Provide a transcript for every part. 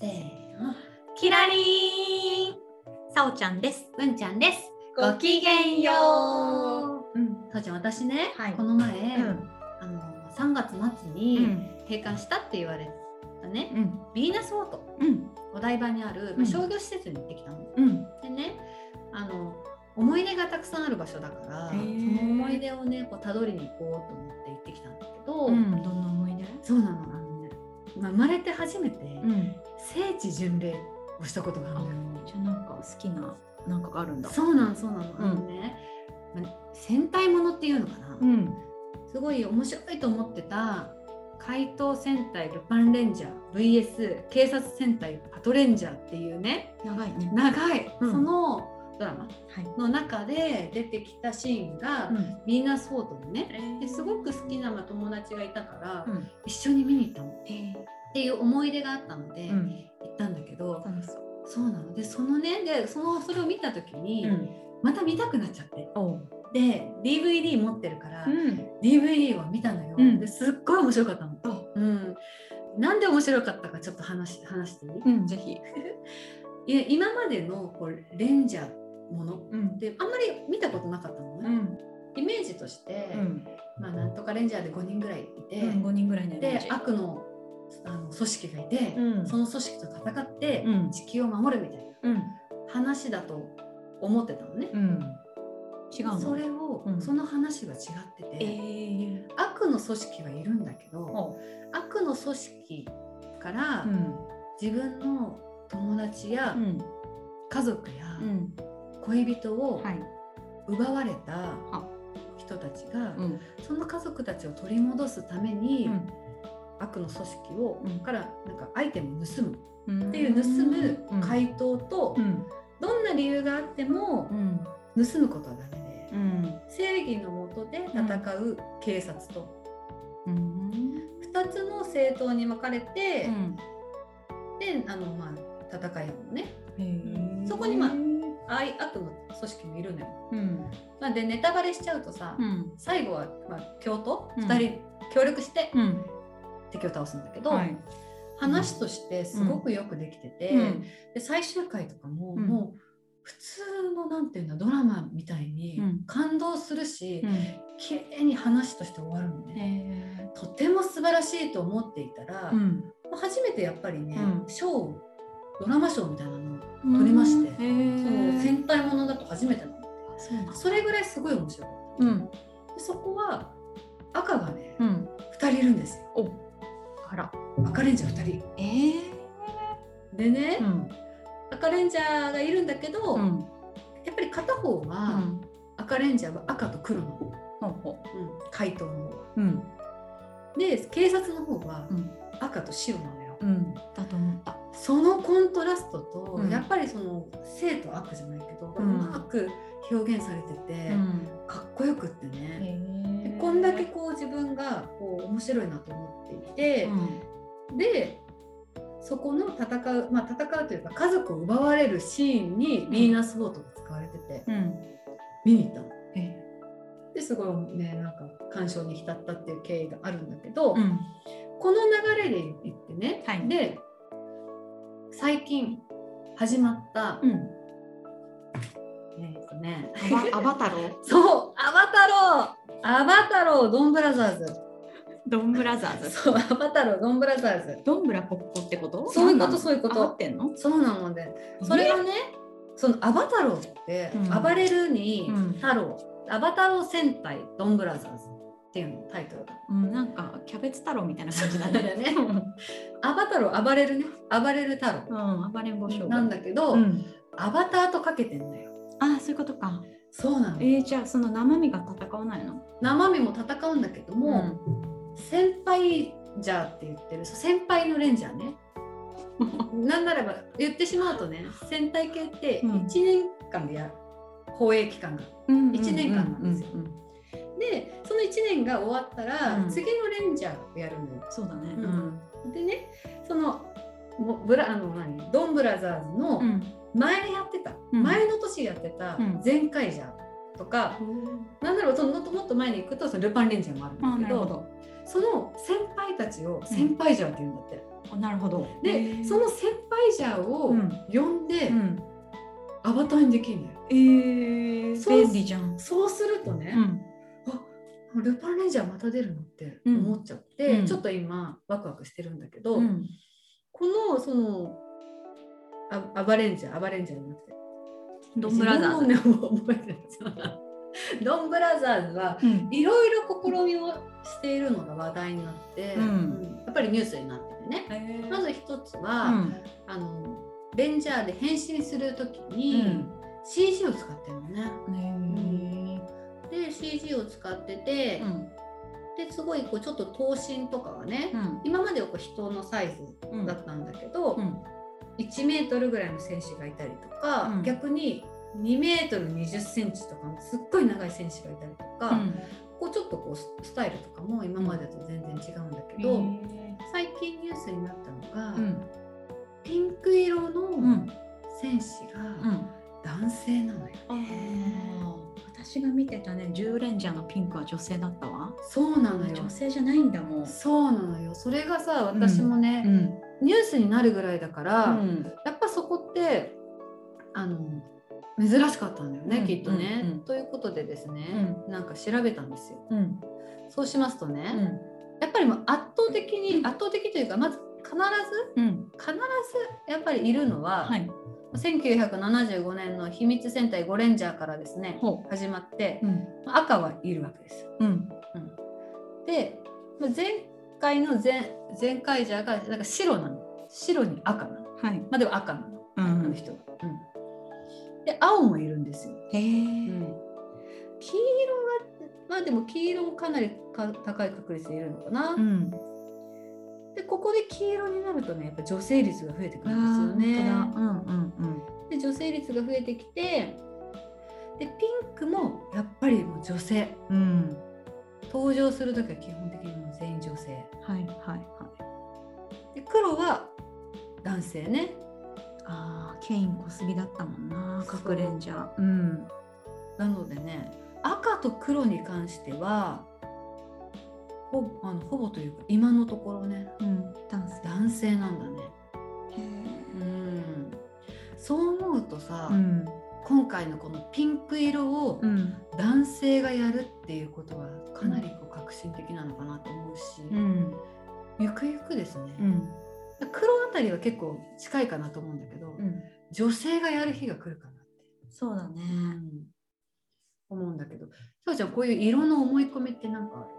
せーのキラリーンさおちゃんです。文ちゃんですごきげんようん。うさあちゃん私ね、はいこの前、うん。あの3月末うにん。閉館したって言われたね、うん。ヴィーナスフォートうん。お台場にある、うん商業施設に行ってきたのうん。でねあの思い出がたくさんある場所だからその思い出をねこうたどりに行こうと思って行ってきたんだけど、うん。どんな思い出？そうなの生まれて初めてん。聖地巡礼をしたことがあるあんだよ。じゃあなんか好きななんかがあるんだ。そうなのそうなの、あのね、まあ戦隊ものっていうのかな、ん。すごい面白いと思ってた怪盗戦隊ルパンレンジャー VS 警察戦隊パトレンジャーっていうね長いね。長い、うんそのドラマはい。の中で出てきたシーンが、ん。ヴィーナスフォートでねですごく好きなまあ友達がいたから、うん。一緒に見に行ったのっえていう思い出があったので、え。行ったんだけど、そう。なのでそのねでそのそれを見た時に、ん。また見たくなっちゃって。で DVD 持ってるから、ん。DVD を見たのよ、うんですっごい面白かったの。お。うん、なんで面白かったかちょっと話し話していい、うん。ぜひ。いや今までのこうレンジャーものうん。であんまり見たことなかったのね、ん。イメージとして、うん。まあ、なんとかレンジャーで5人ぐらいいて、五人ぐらいでジ悪のあの組織がいて、うんその組織と戦ってうん地球を守るみたいなうん。話だと思ってたのね。うん。違うの？それを、うんその話が違ってて、ええ。悪の組織はいるんだけど、お。悪の組織からん。自分の友達やん。家族やうん。恋人をはい。奪われたあ人たちが、うん。その家族たちを取り戻すために、うん悪の組織を、うんからなんかアイテムを盗むうん。っていう盗む会。回答と、うん。どんな理由があってもうん。盗むことはダメで、うん。正義のもとで戦う警察と、うん。2つの政党に分かれて、うん。であのまあ戦い合うのね。そこにまあ愛悪の組織もいるのよ。うん。まあ、でネタバレしちゃうとさ、うん。最後は、まあ、共闘、うん2人協力してうん。敵を倒すんだけど、はい。話としてすごくよくできてて、うん。で最終回とかも、うんもう普通のなんていうんだドラマみたいにうん感動するし、うん。綺麗に話として終わるのね。とても素晴らしいと思っていたら、うん。初めてやっぱりね、うん賞をドラマ賞みたいなのを撮りまして、へそのえ。戦隊ものだと初めてなの。そ。それぐらいすごい面白い。うん。でそこは赤がね、うん。2人いるんですよ。お。あら。赤レンジャー2人。ええ。でね、ん。赤レンジャーがいるんだけど、うん。やっぱり片方うは、ん。赤レンジャーは赤と黒の、ほうん、怪盗の方。う。うん。で警察の方はうん。赤と白なのよ。うん。だと思った。そのコントラストと、うんやっぱりその生と悪じゃないけど、ううんまく表現されてて、ん。かっこよくってね。でこんだけこう自分がこう面白いなと思っていて、でそこの戦うまあ戦うというか家族を奪われるシーンにヴィーナスフォートが使われてて、うん。うん。見に行ったの。えですごいねなんか感傷に浸ったっていう経緯があるんだけど、うん。この流れで言ってね、はいで最近始まった、うん。えっとね。アバ、タロー？そうアバタロー。アバタロードンブラザーズ。ドンブラザーズ？そうアバタロードンブラザーズ。ドンブラポッポってこと？そういうことそういうこと。合ってんの？そうなので。それがねそのアバタローって、うん。暴れるにうん。太郎、アバタロー戦隊ドンブラザーズっていうのタイトルが。うん、なんかキャベツ太郎みたいな感じだね。だ ねアバタロー暴れるね暴れる太郎うん、暴れん坊将軍。なんだけど、うん。アバターとかけてんだよ。ああ、そういうことか。そうなの。えー、じゃあその生身が戦わないの？生身も戦うんだけども、先輩ジャーって言ってる先輩のレンジャーね なんならば言ってしまうとね戦隊系ってうん1年間でやる、放映期間が。一年間なんですようんうんうんでその1年が終わったら、うん次のレンジャーをやるのよ。そうだね。うんでねそのもブラあの何？ドンブラザーズのうん前やってた、うん前の年やってたうん全カイジャーとか、なんだろうそのもっともっと前に行くとそのルパンレンジャーもあるんあだけど。その先輩たちを先輩ジャーって言うんだって。あなるほど。でその先輩ジャーをうん呼んで、うん。アバターにできるんだよ。えー、そう便利じゃん。そうするとね、うん。ルパンレンジャーまた出るのって思っちゃって、うんちょっと今ワクワクしてるんだけど、うん。このそのあアバレンジャーアバレンジャーじゃなくてドンブラザーズ。ね覚えてるドンブラザーズはうん。いろいろ試みをしているのが話題になって、うんうんやっぱりニュースになっててねえーまず一つうは、ん。あのレンジャーで変身する時うにん CG を使ってるのね。ねで CG を使ってて、うん。ですごいこうちょっと頭身とかがね、うん。今まではこう人のサイズうんだったんだけど、うん。1メートルぐらいの選手がいたりとか、うん逆に2メートル20センチとかのすっごい長い選手がいたりとか、こうちょっとこうススタイルとかも今までと全然違うんだけど、最近ニュースになったのが、うん。ピンク色のうん。選手がうん。男性なのよ。私が見てたね、10レンジャーのピンクは女性だったわ。そうなのよ女性じゃないんだもん。そうなのよそれがさ私もね、ん。ニュースになるぐらいだから、うん。やっぱそこってあの珍しかったんだよね、うんきっとね、うんうんということでですね、なんか調べたんですよ。うん。そうしますとね、うん。やっぱりもう圧倒的に、うん圧倒的というかまず必ずうん。必ずやっぱりいるのは、はい。1975年の秘密戦隊ゴレンジャーからですねほ始まってう。うん。赤はいるわけですよ。うん。でまあ前回の前前回ジャーがなんか白なの白に赤なのはい。まあでも赤なのうあのん。人は。うん、で青もいるんですよ。へえ。黄色がまあでも黄色もかなりか高い確率でいるのかな。うん。でここで黄色になるとねやっぱ女性率が増えてくあるんですよね。うんうんうん。で女性率が増えてきてでピンクもやっぱりもう女性うん。登場する時は基本的にもう全員女性はいはいはい。で黒は男性ね。ああ、ケイン小杉だったもんな、そう隠れんじゃ。うん。なのでね赤と黒に関してはほあのほぼというか今のところねうん。男性。男性なんだね。へうんそう思うとさ、ーうん。今回のこのピンク色をうん。男性がやるっていうことはかなりこう革新的なのかなと思うし、うん。ゆくゆくですね、うん。黒あたりは結構近いかなと思うんだけど、うん。女性がやる日が来るかなって、そうだね。思うんだけどさおちゃんこういう色の思い込みってなんかあ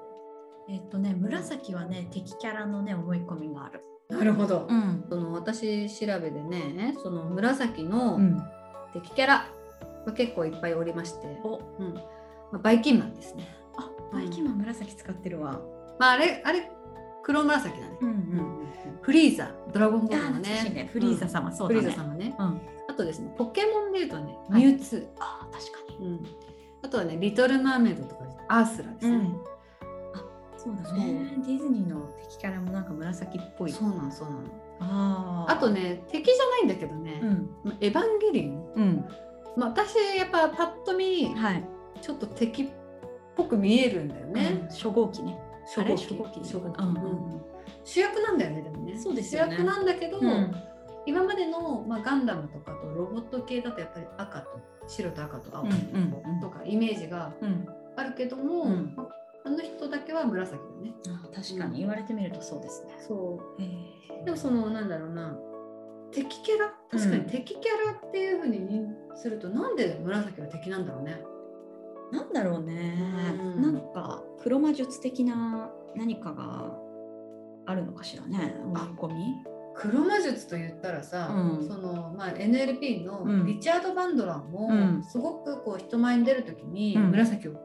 えっとね、紫はね、敵キャラのね、思い込みがある。るなるほど、ん。その私調べでねその紫のうん。敵キャラが結構いっぱいおりまして、お、うんまあ、バイキンマンですね。あ、バイキンマン紫使ってるわ。まあ、あれあれ黒紫だね。うんうんフリーザドラゴンボあー、ールのねね。フリーザ様、そうフだね。リーザ様ね。うん。あとですねポケモンでいうとねはいミュウツあー、確かー、うん、あとはねリトル・マーメイドとかアースラですに。ね。あ、そうだね。ディズニーの敵キャラもなんか紫っぽい。そうなんそうなの。あーあと。ね敵じゃないんだけどね、うん。まあエヴァンゲリオン、うん。まあ、私やっぱパッと見はい。ちょっと敵っぽく見えるんだよね。ね。初号機ね。初号機初号機。初号機うんうん主役なんだよねでもね。そうですよね主役なんだけど、うん。今までの、まあ、ガンダムとかとロボット系だとやっぱり赤と白と赤と青うんうんとかイメージがうん。あるけども、うんまああの人だけは紫だね。あー確かに。言われてみるとそうですね。そう。へでもそのなんだろうな。敵キャラ？確かうん。に敵キャラっていうふうに認すると、なんで紫は敵なんだろうね。なんだろうね、うんなんか黒魔術的な何かがあるのかしらね。思い込み黒魔術と言ったらさ、うん。そのまあ、NLP のうん。リチャード・バンドランも、うん。すごくこう人前に出る時にうん。紫をつ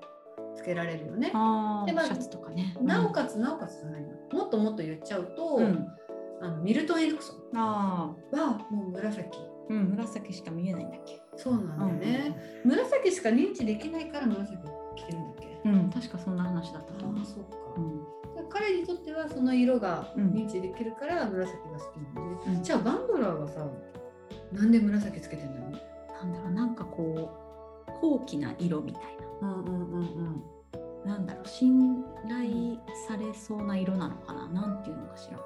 けられるよね。あでまあシャツとかね。なおかつなおかつじゃないなもっともっと言っちゃうと、うん。ああのミルトン・エリクソンあはもう紫。うん紫しか見えないんだっけ。そうなんだよね、紫しか認知できないから紫着てるんだっけ。うん確かそんな話だったと思う。あそうか、うん。彼にとってはその色がうん。認知できるから紫が好きなのね、うん。じゃあバンドラーはさなんで紫つけてんだろう。ねなんだろうなんかこう高貴な色みたいうんうんうんうん。ななんだろう信頼されそうな色なのかな？なんていうのかしら？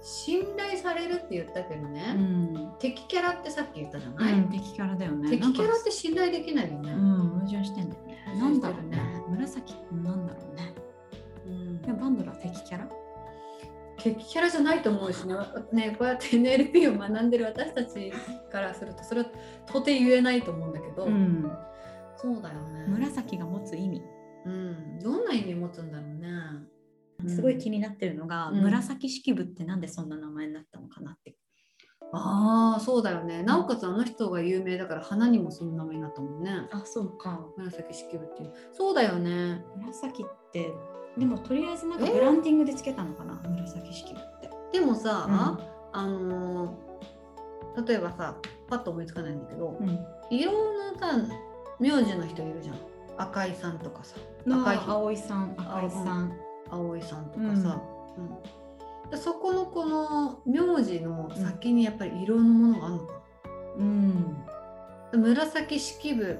信頼されるって言ったけどね、ん、敵キャラってさっき言ったじゃない、うん、敵キャラだよね。敵キャラって信頼できないよね、うん矛盾してんだよね。なんだろうね。紫ってなんだろうね。うん。いやバンドラー敵キャラ？敵キャラじゃないと思うしね。ねこうやって NLP を学んでる私たちからするとそれは到底言えないと思うんだけど、んそうだよね。紫が持つ意味。うん、どんな意味持つんだろうね。すごい気になってるのが、うん。紫式部ってなんでそんな名前になったのかなって。ああ、そうだよね。なおかつあの人が有名だから花にもその名前になったもんね。あそうか。紫式部っていう。そうだよね。紫ってでもとりあえずなんかえ？ブランディングでつけたのかな？紫式部って。でもさ、うん。あのー例えばさ、パッと思いつかないんだけど、うん。色のさ、名字の人いるじゃん。赤井さんとかさ、赤いあ葵さん赤井さん。葵さんとかさ。うん。でそこのこの名字の先にやっぱり色のものがあるのかな。うん。紫式部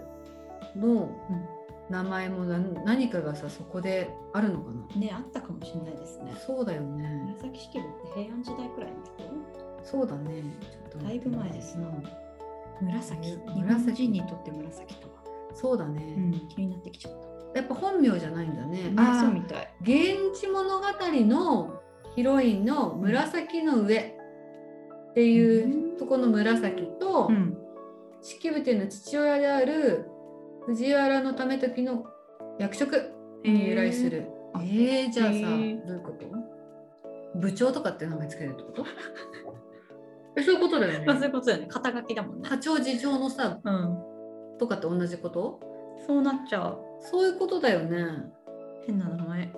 のうん名前も何何かがさそこであるのかな。ねあったかもしれないですね。そうだよね。紫式部って平安時代くらいの人？そうだね。ちょっとだいぶ前ですな。紫。ね日本人にとって紫とは、そうだね、うん、気になってきちゃった。やっぱ本名じゃないんだね。ああそうみたい「源氏物語」のヒロインの紫の上っていうとこの紫と、うん。式部店の父親である藤原の為時の役職に由来する。へー。えー、じゃあさ、へー。どういうこと？部長とかって名前つけるってこと？えそういうことだよまあ そういね。うことだよね。肩書きだもんね。課長次長のさうんとかって同じこと？そうなっちゃうそういうことだよね。変な名前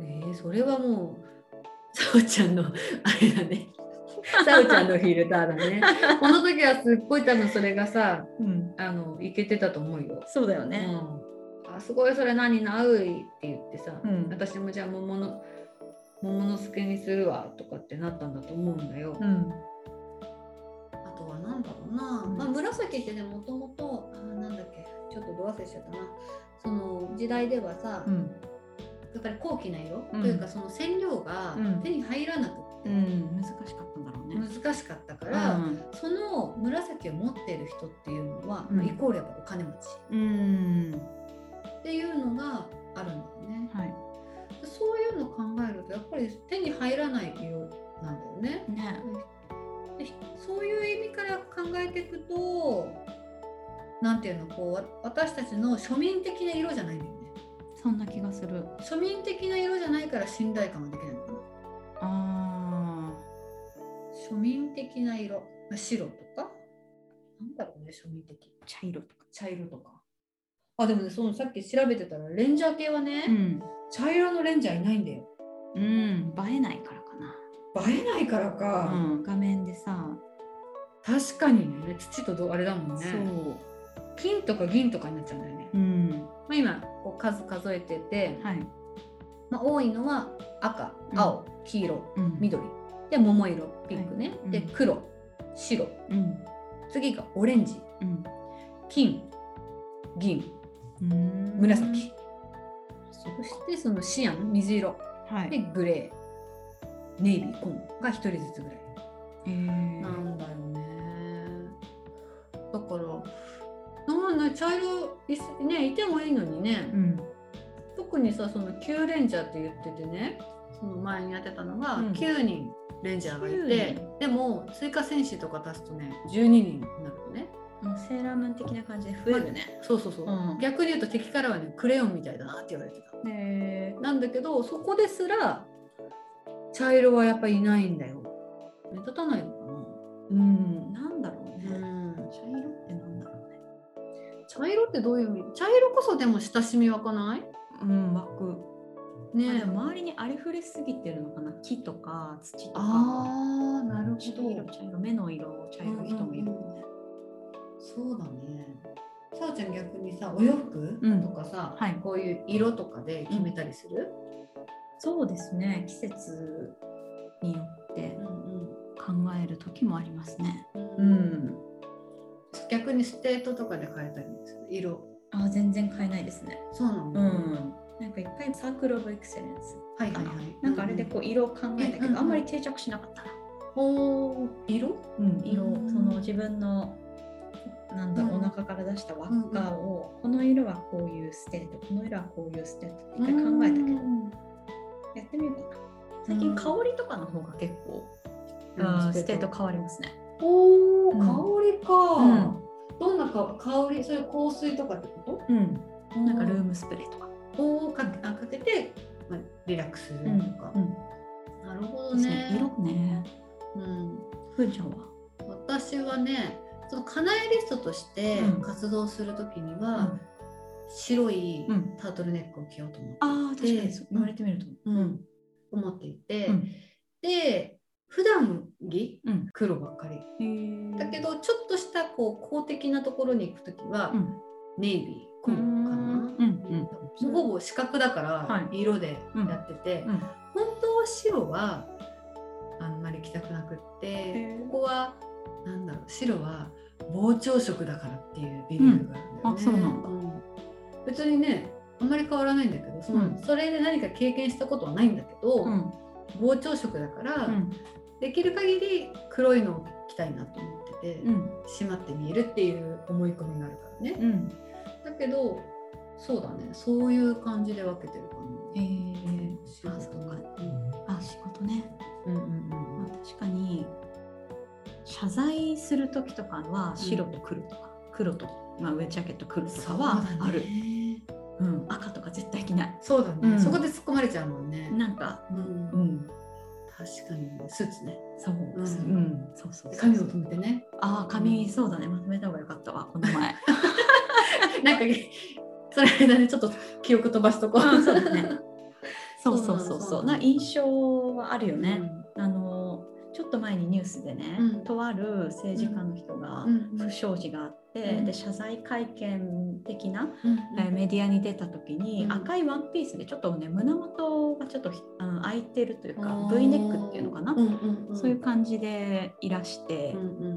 えー、それはもうさおちゃんのあれだね。さおちゃんのフィルターだね。この時はすっごい多分それがさうんあのいけてたと思うよ。そうだよねうん、あすごいそれ何なういって言ってさ、うん私もじゃあ桃の桃の助にするわとかってなったんだと思うんだよ。うんあとは何だろうな、うんまあ、紫ってねもともとちょっとど忘れしちゃったな。その時代ではさ、うん。やっぱり高貴な色、うん。というかその染料がうん。手に入らなくて、うん。難しかったんだろうね。難しかったから、うん。その紫を持っている人っていうのは、イコールやっぱお金持ち。うん。っていうのがあるんだよね。はい。そういうのを考えるとやっぱり手に入らない色なんだよね。ね。でそういう意味から考えていくとなんていうのこうわ私たちの庶民的な色じゃないんだよね。そんな気がする。庶民的な色じゃないから信頼感ができないのかな。あ庶民的な色、まあ白とか？なんだろうね庶民的。ー茶色とか。茶色とか。あでもねそのさっき調べてたらレンジャー系はね、ん。茶色のレンジャーいないんだよ。うん。映えないからかな。映えないからか。うん。画面でさ。確かにね。土とどあれだもんね。そう金とか銀とかになっちゃうんだよね、うん。まあ、今こう数数えてて、はい。まあ、多いのは赤うん。青、黄色うん。緑。で桃色ピンクね、はい。うん。で黒白。うん。次がオレンジ。うん。金銀。うん。紫。そしてそのシアン水色。ではい。グレー。ネイビー紺が1人ずつぐらい。えー。なんだよね。だから、な茶色いすねいてもいいのにね、うん特にさその9レンジャーって言っててね、その前にやってたのがうん9人レンジャーがい9て、人でも追加戦士とか足すとね12人になるのね。うんセーラームーン的な感じで増えるねそうそうそう。うん逆に言うと敵からはねクレヨンみたいだなって言われてた。へなんだけどそこですら茶色はやっぱいないんだよ。目立たないのかうんなんだろうな。ね茶色ってどういう意味？茶色こそでも親しみ湧かない？うん枠ねでも周りにありふれすぎてるのかな？木とか土とか。ああなるほ茶ど。色茶色目の色茶色い人もいる、うんうんうん。そうだね。さおちゃん逆にさお洋服うんとかさ、はい。こういう色とかで決めたりする、そうですね。季節によってうん。考える時もありますね。うん逆に state とかで変えたりする？色。あ全然変えないですね。そうなの、うん。なんかいっぱい Circle of Excellence。はいはいはい。なんかあれでこう色を考えたけど、うんうん。あんまり定着しなかった。な、おー。色？うん、色うん。その自分のなんだろう、うんお腹から出した輪っかを、この色はこういう state この色はこういう state って一回考えたけど、やってみようかな。最近香りとかの方が結構、うん。 state 変わりますねおーうん。香りか、うん。どんなか香りそれ香水とかってこうん。となんかルームスプレーとか、をかけあかけて、まあ、リラックスするとか、うんなるほどね。ね色ね。うん、ふーちゃんは？私はねそのカナエリストとしてうん。活動するときには、白いうん。タートルネックを着ようと思って、ああ確かに言われてみると。うん。思っていて、うん。で普段着？うん。黒ばっかり。だけどちょっとしたこう公的なところに行くときは、うん。ネイビー紺かな、うん。うん。ほぼ四角だかはら色でやってて、うん。本当は白はあんまり着たくなくってここはなんだろう白は膨張色だからっていうビリーフがあるんだよね、別にねあんまり変わらないんだけどその、うん。それで何か経験したことはないんだけど、うん。膨張色だから、うんできる限り黒いのを着たいなと思ってて、うん。締まって見えるっていう思い込みがあるからね、うん。だけどそうだね。そういう感じで分けてるかな。へえ。仕事あそうか。うんあ仕事ね、うんうんまあ、確かに謝罪する時とかは白と黒とか、黒と、まあ、上ジャケット黒とかはある。う、ん、赤とか絶対着ない。そうだね、うん。そこで突っ込まれちゃうもんね。なんかうん。うん確かにスーツね。そう、ううん。ん、そうそうそう。髪を留めてね。ああ髪そうだね。まとめた方がよかったわこの前。なんかそれ間にちょっと記憶飛ばすとこ。う。んそうだね。そうそうそうそう。そうな印象はあるよね、うん。あのちょっと前にニュースでね、うん。とある政治家の人がうん不祥事があって、うん。で謝罪会見的な、うんえーメディアに出た時に、うん。赤いワンピースでちょっとね胸元がちょっとひあの開いてるというか V ネックっていうのかな、うんうんうん。そういう感じでいらして、うんうん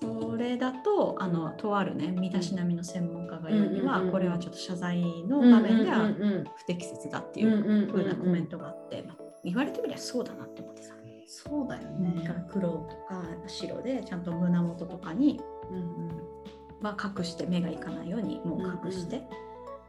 それだとあのとあるね身だしなみの専門家が言うには、うん。うんうんうん。これはちょっと謝罪のうん。場面ではうんうん不適切だってうんいううん。風なコメントがあって、まあ言われてみりゃそうだなって思ってさ。そうだよだからね。黒とか白でちゃんと胸元とかにうんうんは隠して目がいかないようにもう隠して、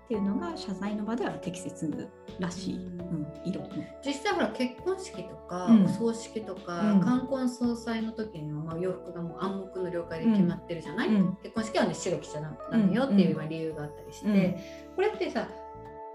っていうのが謝罪の場では適切らしい、ううん。ん色ね。実際ほら結婚式とか、うん。お葬式とか、うん。冠婚葬祭の時には、まあ、洋服がもう暗黙の了解で決まってるじゃない、うん。結婚式はね白着ちゃダメよっていうまあ理由があったりして、うん。これってさ、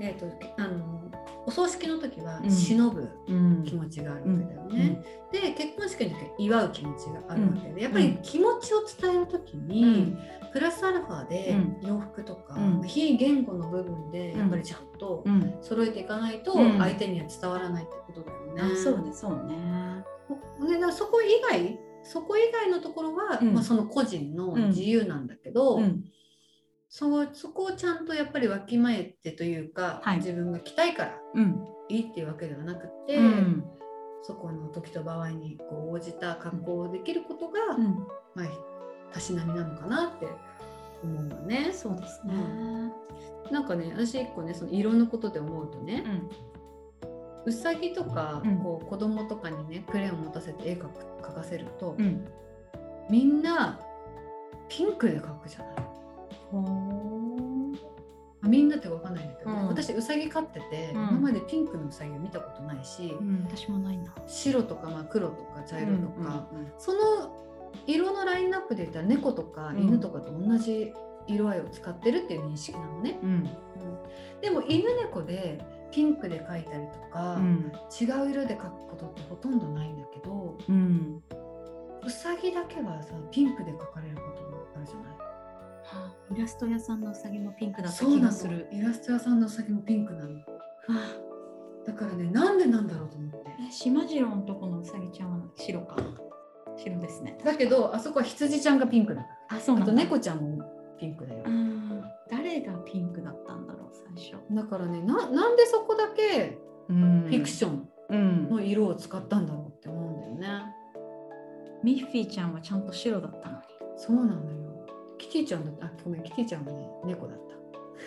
えー、とあのお葬式の時はうん。忍ぶうん。気持ちがあるわけだよね。で結婚式の時は祝う気持ちがあるわけで、やっぱり気持ちを伝える時に、うん。プラスアルファでう洋服とか、うん。非言語の部分でやっぱりちゃんとうん。揃えていかないとうん。相手には伝わらないってことだよね。あそうねそうね。ね、だからそこ以外そこ以外のところは、うん。まあ、その個人の自由なんだけど、うんそそこをちゃんとやっぱりわきまえてというか、はい。自分が着たいからうん。いいっていうわけではなくて、うん。そこの時と場合にこう応じた格好をできることが、うん。まあ、たしなみなのかなって思うわね。そうですね。なんかね私一個ねその色のことで思うとね、うさぎとか、うん。こう子供とかにねクレヨン持たせて絵描く描かせると、うん。みんなピンクで描くじゃない。みんなってわかんないんだけどね、うん。私うさぎ飼ってて、うん。今までピンクのうさぎを見たことないし、ーうん。私もないな。白とか、まあ、黒とか茶色とか、うんうんその色のラインナップで言ったら猫とかうん犬とかと同じ色合いを使ってるっていう認識なのね。うん。でも犬猫でピンクで描いたりとか、うん。違う色で描くことってほとんどないんだけどうん。うさぎだけはさピンクで描かれることもあるじゃない？はあイラスト屋さんのうさぎもピンクだったそうなの気がする。イラスト屋さんのうさぎもピンクなの。だだからねなんでなんだろうと思って。え島次郎のとこのうさぎちゃんは白か。白ですね。だけどあそこは羊ちゃんがピンクだから。あそうあと猫ちゃんもピンクだよ。誰がピンクだったんだろう最初。だからねななんでそこだけフフィクションうん。の色を使ったんだろうって思うんだよね、ミッフィーちゃんはちゃんと白だったのに。そうなのよキティちゃんだった。あごめんキティちゃんはね猫だった。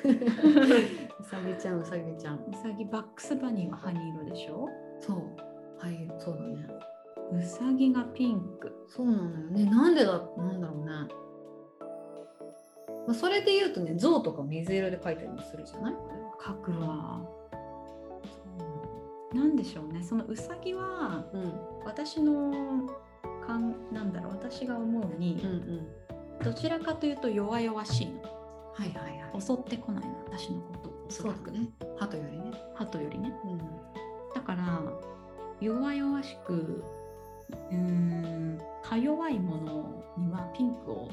うさぎちゃんうさぎちゃん。うさぎバックスバニーはハニー色でしょ？そうはいそうだね。うさぎがピンク。そうなのよね。なんでだなんだろうね。まあ、それで言うとね象とか水色で描いたりもするじゃない？これは。描くわなんでしょうね。そのうさぎはうん。私のかんなんだろう私が思うにうんうんどちらかというと弱々しいの。はいはいはい。襲ってこないの私のことを。おそらくね。鳩よりね。鳩よりね。うん。だから弱々しくうーんか弱いものにはピンクを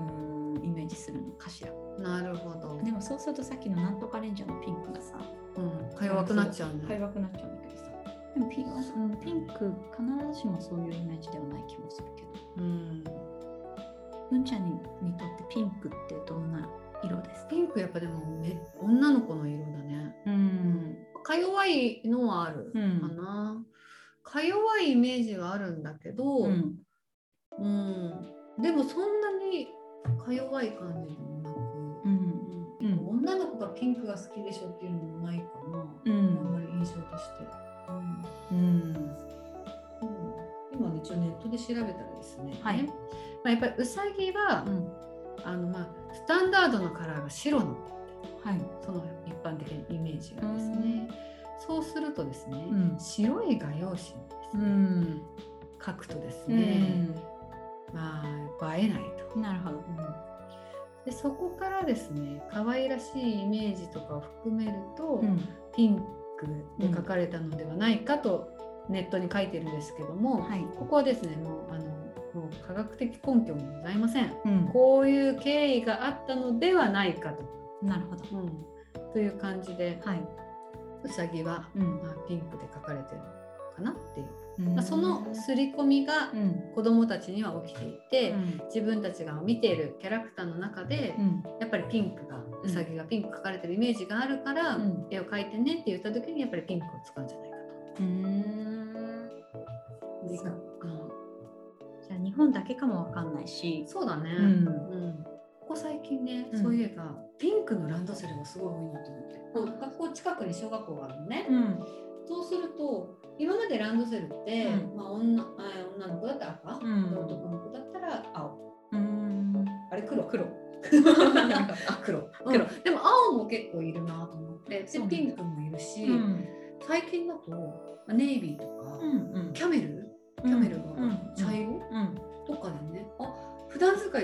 うーんイメージするのかしら。なるほど。でもそうするとさっきのなんとかレンジャーのピンクがさうんか弱くなっちゃうねか弱くなっちゃうんだけどさ。でもピン,、うん、ピンク必ずしもそういうイメージではない気もするけど。うんうん。ちゃん。ににとってピンクってどん。な色ですかピンクやっぱでもね女の子の色だねうん。か弱いのはあるうん。かな、か弱いイメージがあるん。だけど、うん。うん、でもそん。なにか弱い感じでもなく、うん。うん。女の子がピンクが好きでしょっていうのもないかな、うん。あん。まり印象として、うん。うん。今ね一応ネットで調べたらですね、はいまあ、やっぱりうさぎは、うん。あのまあスタンダードのカラーが白なんだってはい。その一般的なイメージがですね、そうするとですね、うん。白い画用紙にですね、ん。書くとですうね、ん。まあ映えないと。なるほど。でそこからですね可愛らしいイメージとかを含めると、うん。ピンクで書かれたのではないかとネットに書いてるんですけども、はい。ここはですねもうあのもう科学的根拠もございません。うん。こういう経緯があったのではないかと。なるほど。うん、という感じではい。うさぎは、うん。まあ、ピンクで書かれてるのかなっていう、うん。まあ、その刷り込みがうん。子どもたちには起きていて、うん。自分たちが見ているキャラクターの中で、うん。やっぱりピンクがうさぎがピンク描かれてるイメージがあるから、うん。絵を描いてねって言った時にやっぱりピンクを使うんじゃないかと。うんでそっかじゃあ日本だけかもわかんないし。そうだね、うん。うんここ最近ね、うん。そういえばピンクのランドセルがすごい多いなと思って、学校近くに小学校があるのね、うん。そうすると今までランドセルって、うん。まあ、女あ女の子だったら赤、うん。で男の子だったら青。うん。あれ黒？黒。あ黒。黒黒、でも青も結構いるなと思って。でピンクもいるし、うん。最近だとまあネイビーとか、うん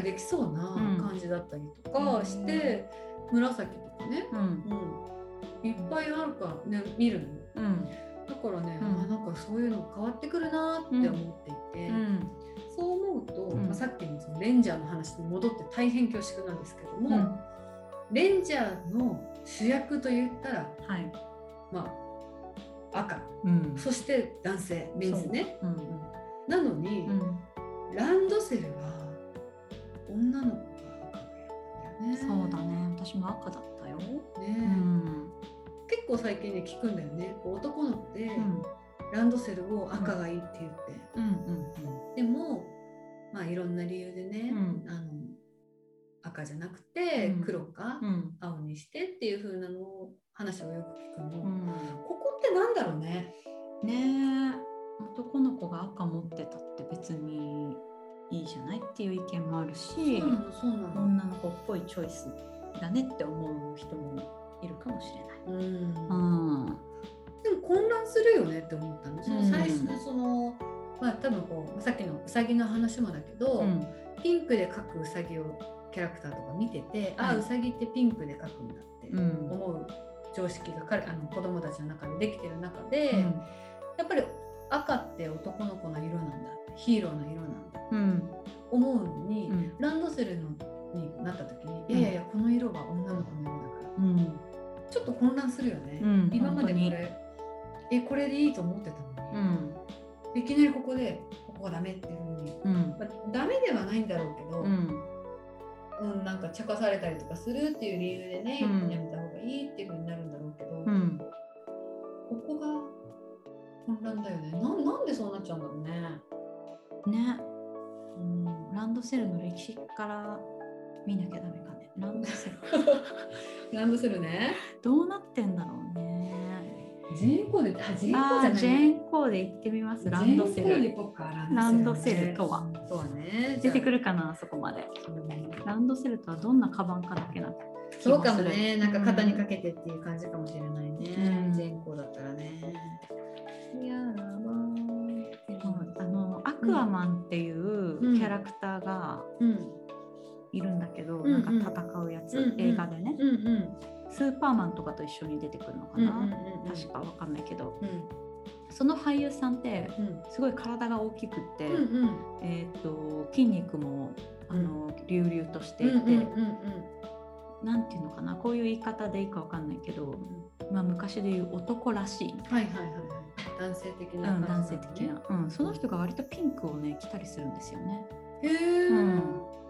できそうな感じだったりとかして、紫とかね、うん。うん、いっぱいあるから、ね、見るの。うん。だからね、うん。あなんかそういうの変わってくるなって思っていて、うん。そう思うと、うん。まあ、さっきのそのレンジャーの話に戻って大変恐縮なんですけども、うん。レンジャーの主役と言ったら、はい。まあ、赤。うん。そして男性メンズね。うん。なのに、うん。ランドセルは女の子がね。そうだね。私も赤だったよ。ねうん。結構最近ね聞くんだよね。男の子でうん。ランドセルを赤がいいって言って、うんうん。でもまあいろんな理由でね、うん。あの赤じゃなくてうん。黒かうん。青にしてっていう風なのを話をよく聞くの、うん。ここってなんだろうね。ねえ。男の子が赤持ってたって別にいいじゃないっていう意見もあるし女の子っぽいチョイスだねって思う人もいるかもしれない。うん。うん。でも混乱するよねって思ったの。その最初うんのその、まあ多分こうさっきのうさぎの話もだけど、うん。ピンクで描くうさぎをキャラクターとか見てて、あはいあうさぎってピンクで描くんだってうん。思う常識が彼あの子供たちの中でできてる中で、うん。やっぱり赤って男の子の色なんだヒーローの色なんだ。うん。思うのに、うん。ランドセルのになった時に、ん。いやいやいやこの色は女の子の色だから。うん。ちょっと混乱するよね、うん。今までこれえこれでいいと思ってたのに、うん。いきなりここでここがダメっていうふうに、うん。まあ、ダメではないんだろうけど、うん。うん、なんか茶化されたりとかするっていう理由でね、うん。やめた方がいいっていうふうになるんだろうけど、うん。ここが混乱だよね。ななんでそうなっちゃうんだろうね。ねうんランドセルの歴史から見なきゃダメかねランドセル ランドセルね。どうなってんだろうねジェーンコーデあジェーンコーあージェデじゃないーンコーデ行ってみますランドセルランドセルとはそうね。出てくる。るかなそこまでランドセルとはどんなカバンかだけなそうかもね。なんか肩にかけてっていう感じかもしれないね。うんジェーンコーだったらね。クアマンっていうキャラクターがうん。いるんだけど、うんなんか戦うやつ、うんうん。映画でね、うんうん。スーパーマンとかと一緒に出てくるのかうんな、うんうん。確かわかんないけど。うん。その俳優さんってうん。すごい体が大きくって、うんうん。えー、と筋肉もあの隆々としていて、うんうんうん。なんていうのかな？こういう言い方でいいかわかんないけど、うんまあ、昔で言う男らしい、はいはいはい。はい男性的う、なん男性的な、うん、その人が割とピンクをね着たりするんですよね。へえ、うん。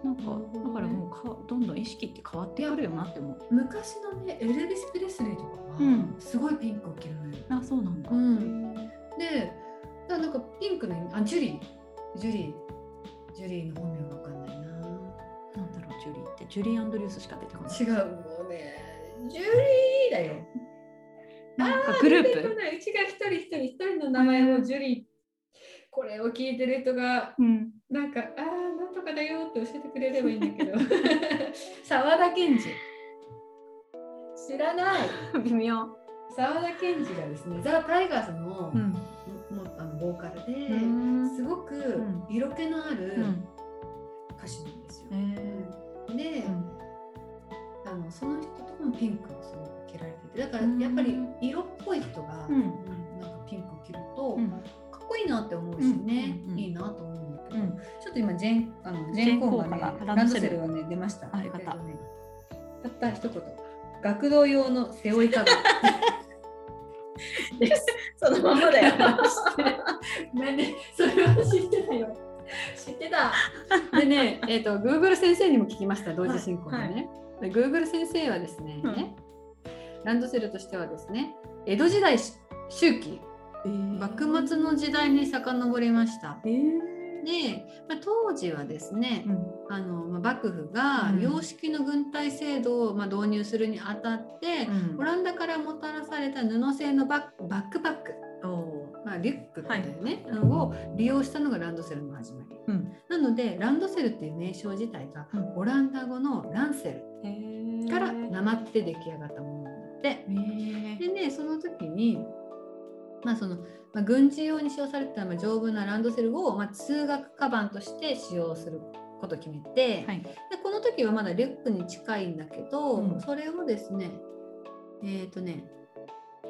なんかねだからもうかどんどん意識って変わってくるよなって思う。昔のねエルビス・プレスリーとかは、うん。すごいピンクを着る。のよあそうなんだ。うん。でだなんかピンクのあジュリー。ジュリー。ジュリーの本名がわかんないな。なんだろうジュリーって。ジュリー・アンドリュースしか出てこない。違うもうねジュリーだよなんかグループ？うちが一人一人一人の名前をジュリーこれを聞いてる人がうん。なんかああなんとかだよって教えてくれればいいんだけど 沢田研二知らない 微妙。沢田研二がですねザ・タイガースの,、うん。もあのボーカルで、うんすごくん色気のあるうん。歌手なんですよ。うんあのその人とかもピンクをすごく着られててだからやっぱり色っぽい人が、なんかピンクを着ると、うん。かっこいいなって思うしね、いいなと思うんだけど、うん。ちょっと今ジェンあのジジェンコーンがねランドセルがね出ました。あよかった。ねたった一言。学童用の背負いかが です。そのままだよ。ね、それは知ってたよ。知ってた。でね、えっ、と Google 先生にも聞きました。同時進行でね。で Google 先生はですね、うんランドセルとしてはですね、江戸時代周期、幕末の時代に遡りました。えー。で、まあ、当時はですね、うん。あのまあ、幕府がうん。洋式の軍隊制度を、まあ、導入するにあたって、オランダからもたらされた布製のバッバックパック、まあ、リュックっていうね、はい。のを利用したのがランドセルの始まり。うん。なのでランドセルっていう名称自体がうん。オランダ語のランセルからなまって出来上がったものでねその時に、まあそのまあ、軍事用に使用されてたまあ丈夫なランドセルを、まあ、通学カバンとして使用することを決めて、はい。でこの時はまだリュックに近いんだけど、うん。それをですねえっ、とね、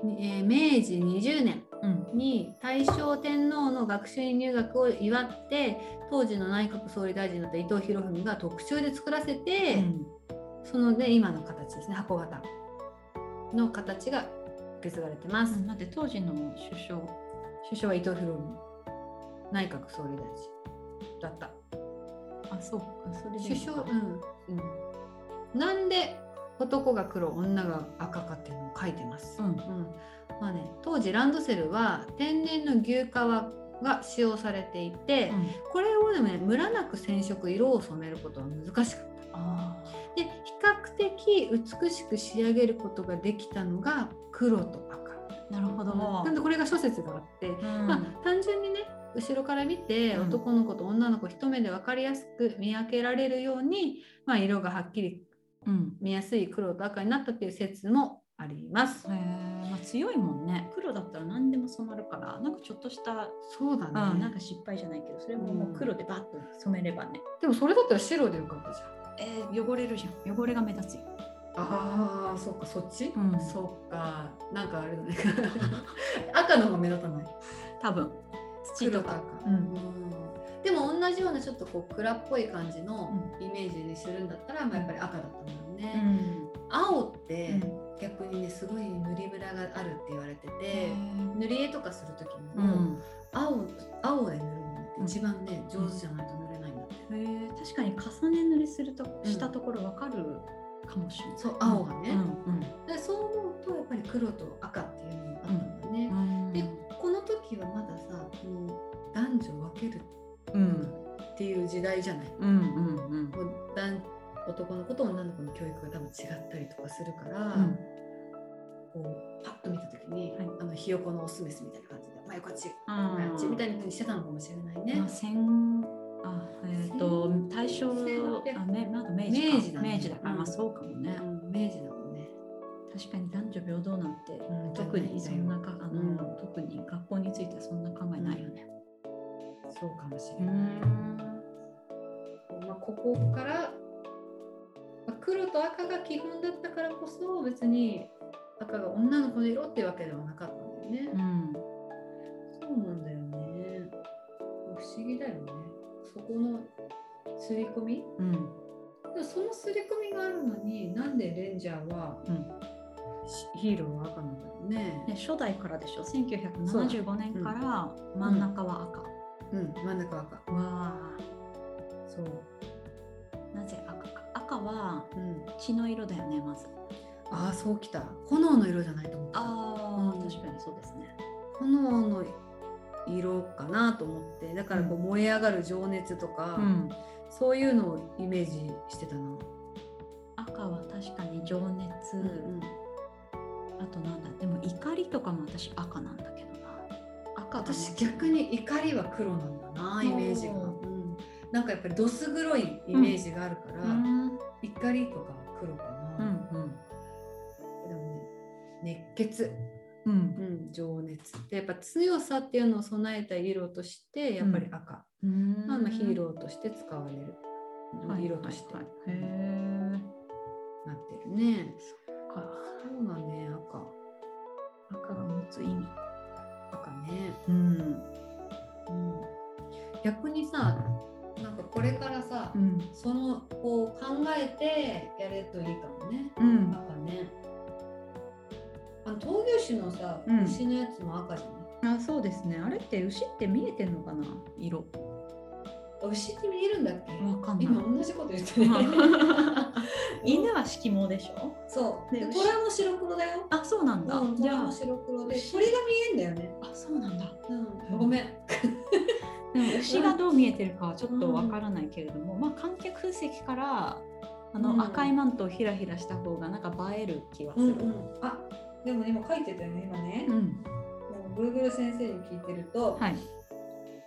にえー明治20年うん。に大正天皇の学習院入学を祝って当時の内閣総理大臣だった伊藤博文が特注で作らせて、そのね今の形ですね箱型の形が受け継がれてます。だって当時の首相。首相は伊藤博文内閣総理大臣だった。あ、そうか。それで首相、うんうん、なんで男が黒女が赤かっていうのを書いてます。うんうんまあね、当時ランドセルは天然の牛革が使用されていて、うんこれをでもねムラなく染色色を染めることは難しかった。あで比較的美しく仕上げることができたのが黒と赤。あ、なるほど。なんでこれが諸説があって、うんまあ、単純にね後ろから見てうん男の子と女の子一目で分かりやすく見分けられるように、まあ、色がはっきりうん。見やすい黒と赤になったっていう説もあります。まあ強いもんね。黒だったら何でも染まるから、なんかちょっとした、そうだね、うん、なんか失敗じゃないけど、それももう黒でバッと染めればね。でもそれだったら白でよかったじゃん。えー、汚れるじゃん。汚れが目立つよ。ああ、そっか、そっち、うんそっか、なんかあれだね。赤の方が目立たない？多分。土とか。黒と赤。うんうんでも同じようなちょっとこう暗っぽい感じのイメージにするんだったら、まあ、やっぱり赤だったんだろうね。うん。青って、逆にねすごい塗りムラがあるって言われてて塗り絵とかする時うも、ん青青で塗るのって一番ね、上手じゃないと塗れないんだって、へえ確かに重ね塗りするとしたところわかるかもしれない。そう青がね。うんでそう思うとやっぱり黒と赤っていうのがあったんだね。う、んでこの時はまださもう男女分けるうん。っていう時代じゃない、うんうんうん。もう男男の子と女の子の教育が多分違ったりとかするから、うん。こうパッと見た時に、はい。あのひよこのオスメスみたいな感じで「まあこっちあこっち」みたいな風にしてたのかもしれないね。まあ、戦あえっ、と大正1600あめまだ明治か明治だね明治だから、うんまあそうかもね、うん、明治だもんね。確かに男女平等なんて、うん特にそんなかあの、うん特に学校についてはそんな考えないよね。そうかもしうれない。んまあ、ここから、まあ、黒と赤が基本だったからこそ別に赤が女の子の色っていうわけではなかったんだよね。うんそうなんだよね。不思議だよね。そこの刷り込み？うん。その刷り込みがあるのになんでレンジャーはうん。しヒーローは赤なんだろうね。ね、初代からでしょ？1975年から真ん中は赤、うん、真ん中は赤。わそう。あなぜ赤か。赤はうん、血の色だよねまず。ああ、そうきた。炎の色じゃないと思った。あうん。確かにそうですね。炎の色かなと思ってだからこううん。燃え上がる情熱とか、うん。そういうのをイメージしてたな。赤は確かに情熱、うんあとなんだでも怒りとかも私赤なんだけどな。赤が私逆に怒りは黒なんだなイメージが、うん。なんかやっぱりどす黒いイメージがあるから、うん。怒りとかは黒かうな、ん。でもね熱血、うん。うんうん、情熱。でやっぱ強さっていうのを備えた色としてやっぱり赤、うん。まあ、まあヒーローとして使われる。はい色としてなってるね。か。そうだね赤。赤が持つ意味。赤ね。うん。うん、逆にさなんかこれからさ、うん。そのこう考えてやれるといいかもね。うん。赤ねあの闘牛種のさ、うん。牛のやつも赤じゃない？あそうですね。あれって牛って見えてんのかな？色。あ牛って見えるんだっけ？わかんない。今同じこと言ってね。犬は色。毛でしょそう。で虎も白黒だよ。あそうなんだ、うん、じゃあ虎も白黒で牛。鳥が見えんだよね、あそうなんだ。うん、ごめん。でも牛がどう見えてるかはちょっとわからないけれども、まあ観客席からあの、うん。赤いマントをひらひらした方がなんか映える気はする。うんうん。あでも今書いてたよね今ね、うん。もう Google 先生に聞いてると、はい。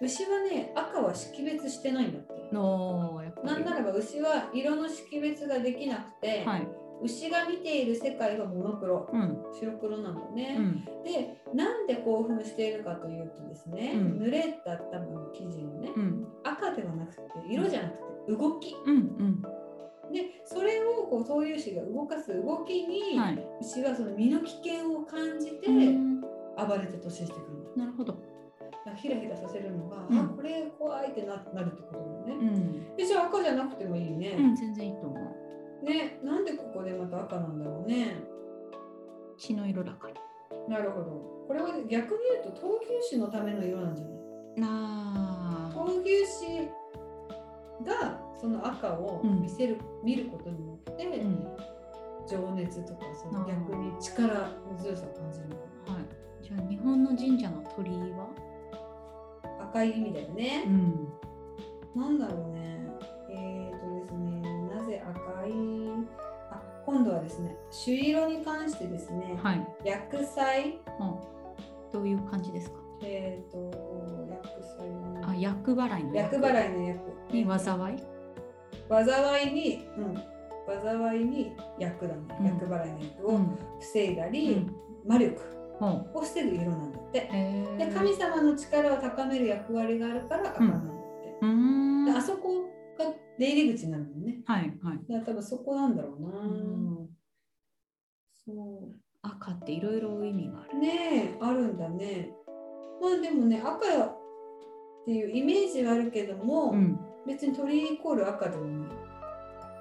牛はね赤は識別してないんだって。なんならば牛は色の識別ができなくて、はい。牛が見ている世界はモノクロうん。白黒なんだうね、ん。でなんで興奮しているかというとですね、うん。濡れた多分生地のね、うん。赤ではなくて色じゃなくて動き。うんでそれをこう闘牛士が動かす動きうに、んはい。牛はその身の危険を感じてうん。暴れて突進してくるなるほど。だからヒラヒラさせるのが、うん。あこれ怖いってななるってことだよね、うん。でじゃあ赤じゃなくてもいいね、うん全然いいと思う。ねなんでここでまた赤なんだろうね。血の色だから。なるほど。これは逆に言うと闘牛士のための色なんじゃない？あ。闘牛士がその赤をうん。見せる、見ることによって、ーうん。情熱とかその逆に力の強さを感じるはい。じゃあ日本の神社の鳥居は？な赤い意味だよね、ん。なんだろうね。えー、とですねなぜ赤い？あ今度はですね朱色に関してですね、はい。薬剤？うん。どういう感じですか？えー、と薬剤はあね厄払いの厄払いの役に災い？災いに、うん、災いに役だね、うん。厄払いの役をん。防いだり、うん。魔力ほを防ぐ色なんだって。で神様の力を高める役割があるから赤なんだって、うーん。であそこが出入り口になるのね。はいはい。だから多分そこなんだろうな、うん。そ赤っていろいろ意味がある。うねえあるんだね。まあでもね赤っていうイメージはあるけども、ん。別に鳥イコール赤でもない。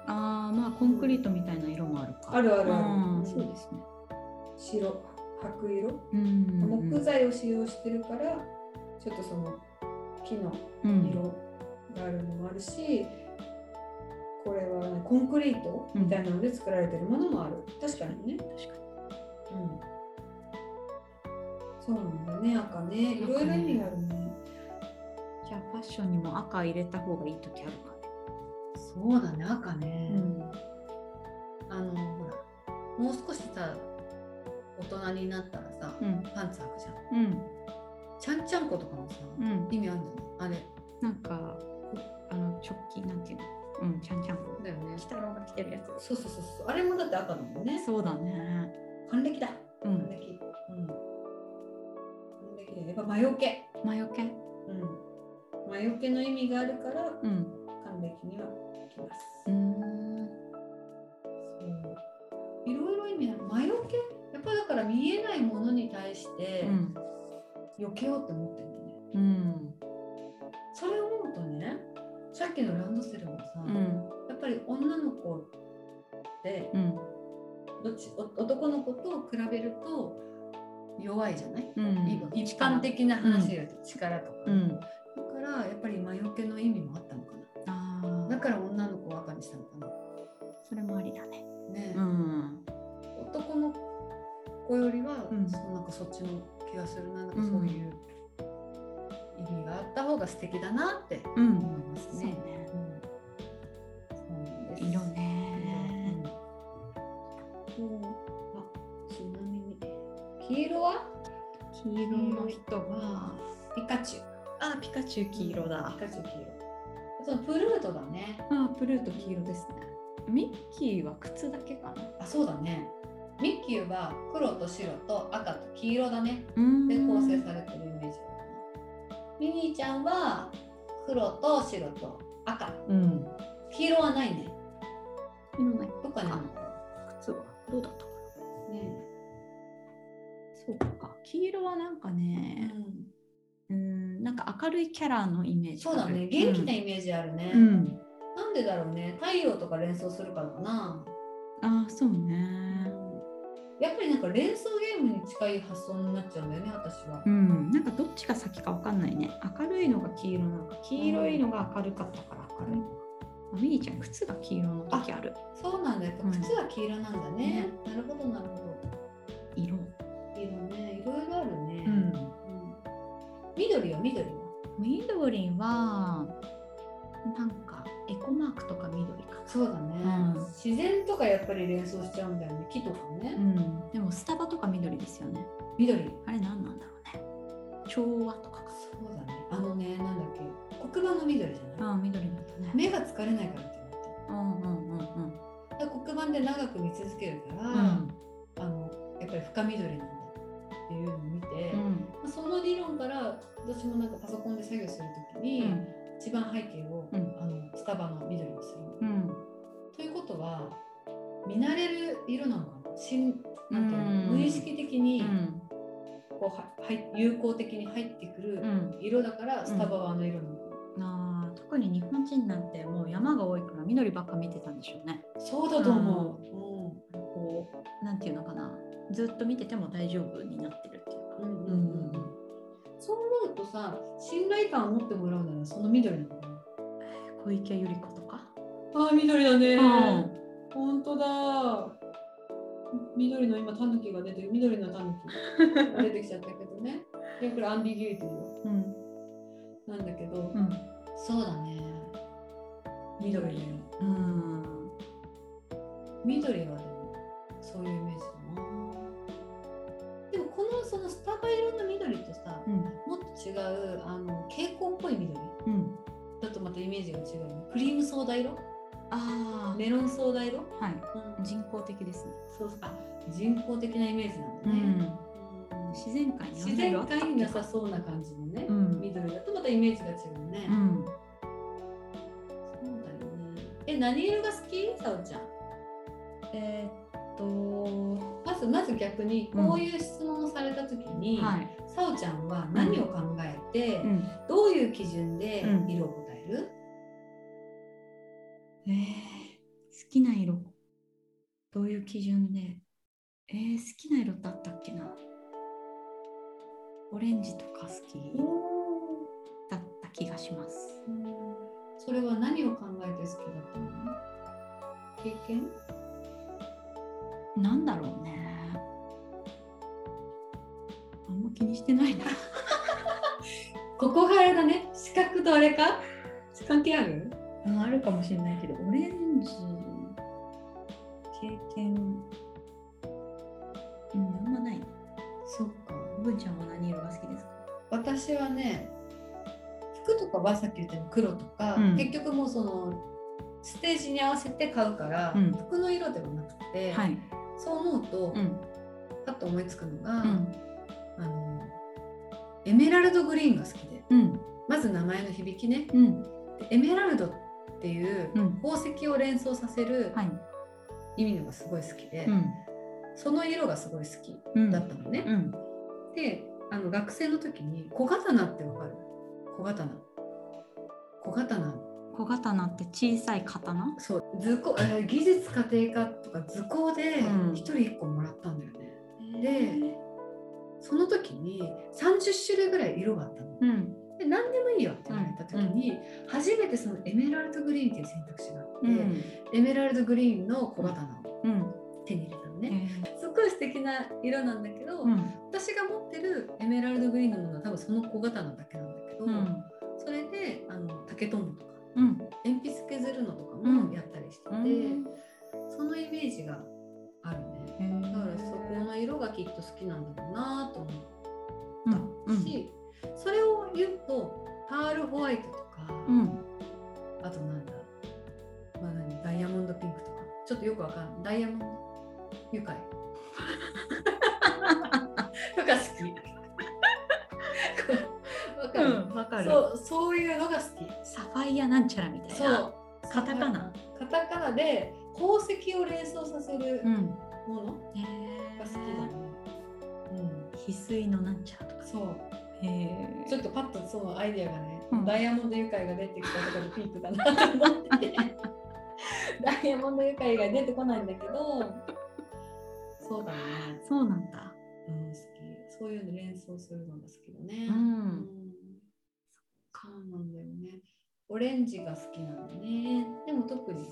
ああまあコンクリートみたいな色もあるか。あるあるある。うん。うんそうですね。白白色、うん木材を使用してるからちょっとその木のうん色があるのもあるし、これは、ね、コンクリートみたいなので作られてるものもある、確かにね、確かに。うん、そうなんだね。赤ね。いろいろ意味があるねッションにも赤入れた方がいい時あるかそうだね赤ね、ね。あのほらもう少しさ大人になったらさ、うん。パンツ履くじゃん。うん。ちゃんちゃんことかもさ、うん。意味あるんじゃないなんかあの直帰なんていうの？うんちゃんちゃん。こあれだよね。鬼太郎が着てるやつ。そうそうそうそう。あれもだって赤だもんね。そうだね。還暦だ。うん。還暦。うん。還暦。だよやっぱ魔除け。魔除け。うん魔除けの意味があるからうん。還暦には来ます。うん。そう。いろいろ意味ある魔除けやっぱだから見えないものに対してうん。避けようって思ってるんだよね、うん。それを思うとねさっきのランドセルもさ、うん。やっぱり女の子ってうん。どっちお男の子と比べると弱いじゃない、うん。一般的な話で言うと力とか、うん。だからやっぱり魔除けの意味もあったのかあな。あだから女の子を赤にしたのかな。それもありだね。ね、うん。男の子よりは、うん。そうなんかそっちの気がするな。なんかそういう意味があった方が素敵だなってうん。思いますね。色ね。うん。あちなみに黄色は黄色の人はピカチュウ。あピカチュウ黄色だピカチュウ黄色。そのプルートだね。あプルート黄色ですねミッキーは靴だけかなあそうだね。ミッキーは黒と白と赤と黄色だね。うんで構成されてるイメージ。ミニーちゃんは黒と白と赤。うん黄色はないね。色ないどっかにあるの靴はどうだったかなねそうか黄色はなんかえねうんなんか明るいキャラのイメージそうだね。元気なイメージあるね。うんなんでだろうね。太陽とか連想するからかな。あそうねやっぱりなんか連想ゲームに近い発想になっちゃうんだよね、私はう。んなんかどっちが先かわかんないね明るいのが黄色なのか黄色いのが明るかったから明るいのか、あミニーちゃん靴が黄色の時あるそうなんだ。やっぱうん靴は黄色なんだね。なるほど、なるほど。色緑は緑は。緑はなんかエコマークとか緑かそうだね、うん自然とかやっぱり連想しちゃうんだよね。木とかね。うんでもスタバとか緑ですよね緑。あれ何なんだろうね調和とかかそうだね。あのね、なんだっけ。黒板の緑じゃない？ああ緑なんだね目が疲れないからって言われた。うんうんうんうん黒板で長く見続けるから、うんあのやっぱり深緑なんだっていうのを見て、うん。まあその理論から私もなんかパソコンで作業するときに、一番背景を、うん。あのスタバの緑にする。の。うん。ということは見慣れる色なのかな？しんなんていうの、うん。無意識的にうん。こうははい有効的に入ってくるうん。色だからスタバはあの色なのかな、特に日本人なんてもう山が多いから緑ばっか見てたんでしょうね。そうだと思う。こうなんていうのかな？ずっと見てても大丈夫になってるっていうか。うんうんうん。うんそう思うとさ信頼感を持ってもらうならその緑なの小池百合子とか？あー緑だね。うん。本当だ。緑の今タヌキが出て緑のタヌキが 出てきちゃったけどね。いやこれアンビギュイティよ。うん。なんだけど、うん。そうだね。緑うん。緑はでもそういうそのスタバ色の緑とさ、うん。もっと違うあの蛍光っぽい緑。うん。だとまたイメージが違うよね。クリームソーダ色？あメロンソーダ色、あはい。うん。人工的ですね。そうあ人工的なイメージなんだね、うん。うん。自然界に自然界になさそうな感じのね、うん。緑だとまたイメージが違うね、うん。そうだよね。え何色が好き？さおちゃん。えーっとまずまず逆にこういう質問をされた時に、はい。さおちゃんは何を考えて、うん。どういう基準でうん色を答える、えー好きな色。どういう基準で？えー、好きな色だったっけな。オレンジとか好き。だった気がします。それは何を考えて好きだったの？経験？なんだろうね。あんま気にしてないな。ここがあれだね視覚とあれか？関係ある？あるかもしれないけど、オレンジ経験、うん、あんまない。そっか文ちゃんは何色が好きですか？私はね服とかはさっき言ったように黒とか、うん結局もうそのステージに合わせて買うから、うん服の色ではなくて、はい。そう思うと、うん。パッと思いつくのが、うん。あのエメラルドグリーンが好きでうん。まず名前の響きねエメラルドっていううん宝石を連想させるはい。意味のがすごい好きで、うん。その色がすごい好きうん。だったのね。うん。であの学生の時に小刀ってわかる？小刀小刀小刀って小さい刀？そう図工、えー技術家庭科とか図工でうん一人一個もらったんだよね。でその時に30種類ぐらい色があったの。うん。で何でもいいよって言われた時に、初めてそのエメラルドグリーンっていう選択肢があって、うん。エメラルドグリーンの小刀をうん。手に入れたのえね。すっごい素敵な色なんだけど、うん。私が持ってるエメラルドグリーンのものは多分その小刀だけなんだけど、うん。それであの竹とんぼうん。鉛筆削るのとかうん。もやったりしてて、うんそのイメージがあるね。だからそこの色がきっと好きなんだろうなと思ったし、それを言うとパールホワイトとか、うん。あとなんだ、まあ、何ダイヤモンドピンクとかちょっとよくわかんない。ダイヤモンド？愉快。とか好きわかるそうそういうのが好きサファイアなんちゃらみたいな。そうカタカナ。カタカナで宝石を連想させるうん。ものがへ好きだね、うん翡翠のなんちゃらとか。そうへえ。ちょっとパッとそのアイディアがね、うんダイヤモンド愉快が出てきたところでピンクだなと思ってて ダイヤモンド愉快が出てこないんだけどそうだね、そうなんだ。うん、好きそういうの連想するのが好きだねう。うんんそうなんだよね。オレンジが好きなんだね。でも特に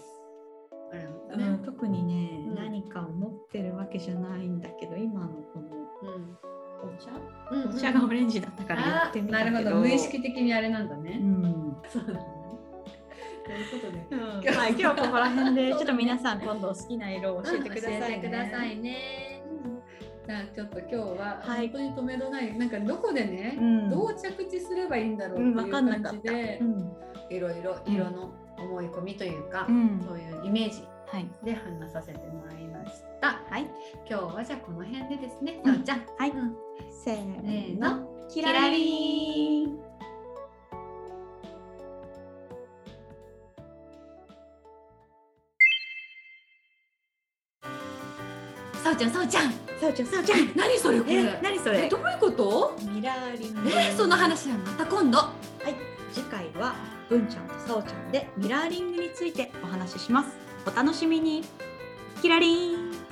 あれなんだね、うん、特にね、うん。何かを持ってるわけじゃないんだけど今のこのうん。お茶、うんうん。お茶がオレンジだったからやってみたけど。なるほど。無意識的にあれなんだうね、ん、そうだね。ということでうんはい、今日はここら辺でちょっと皆さん今度好きな色を教えてくださいね。教えてくださいね。じゃあちょっと今日ははい。本当に止めどない、なんかどこでね、うん。どう着地すればいいんだろううんっていう感じで、うん、いろいろ色の思い込みというか、うん。そういうイメージはい、で話させてもらいました。はい、今日はじゃあこの辺でですね、うん。ちゃん。はい。うん。せせーーの、の、キラリー。ン。さおちゃん、さおちゃん。さおちゃん、さおちゃん。何それこれ？え、何それ？えどういうこと？ミラーリング。えその話はまた今度。はい、次回は文ちゃんとさおちゃんでミラーリングについてお話しします。お楽しみに。キラリーン。